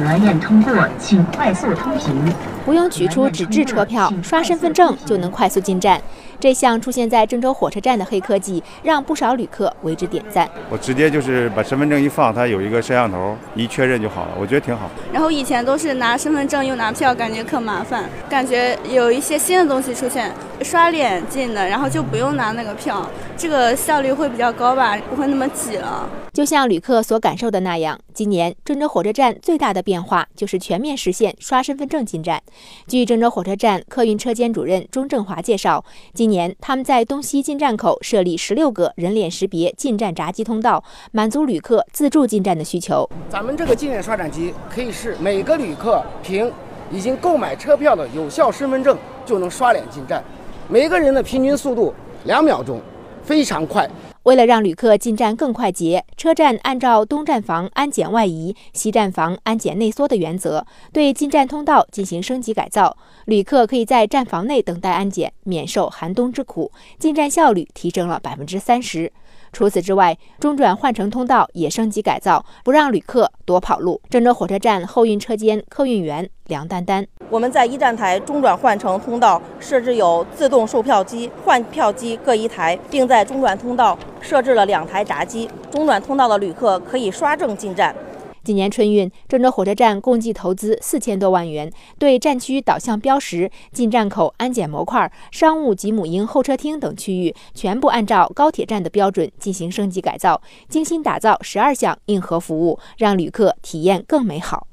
核验通过，请快速通行。不用取出纸质车票，刷身份证就能快速进站。这项出现在郑州火车站的黑科技，让不少旅客为之点赞。我直接就是把身份证一放，它有一个摄像头，一确认就好了，我觉得挺好。然后以前都是拿身份证又拿票，感觉可麻烦。感觉有一些新的东西出现，刷脸进的，然后就不用拿那个票，这个效率会比较高吧，不会那么挤了。就像旅客所感受的那样，今年郑州火车站最大的变化就是全面实现刷身份证进站。据郑州火车站客运车间主任钟振华介绍，今年他们在东西进站口设立十六个人脸识别进站闸机通道，满足旅客自助进站的需求。咱们这个进站刷展机可以是每个旅客凭已经购买车票的有效身份证就能刷脸进站，每个人的平均速度两秒钟，非常快。为了让旅客进站更快捷，车站按照东站房安检外移、西站房安检内缩的原则，对进站通道进行升级改造。旅客可以在站房内等待安检，免受寒冬之苦，进站效率提升了百分之三十。除此之外，中转换乘通道也升级改造，不让旅客多跑路。郑州火车站后运车间客运员梁丹丹：我们在一站台中转换乘通道设置有自动售票机、换票机各一台，并在中转通道设置了两台闸机，中转通道的旅客可以刷证进站。今年春运，郑州火车站共计投资四千多万元，对站区导向标识、进站口安检模块、商务及母婴候车厅等区域，全部按照高铁站的标准进行升级改造，精心打造十二项硬核服务，让旅客体验更美好。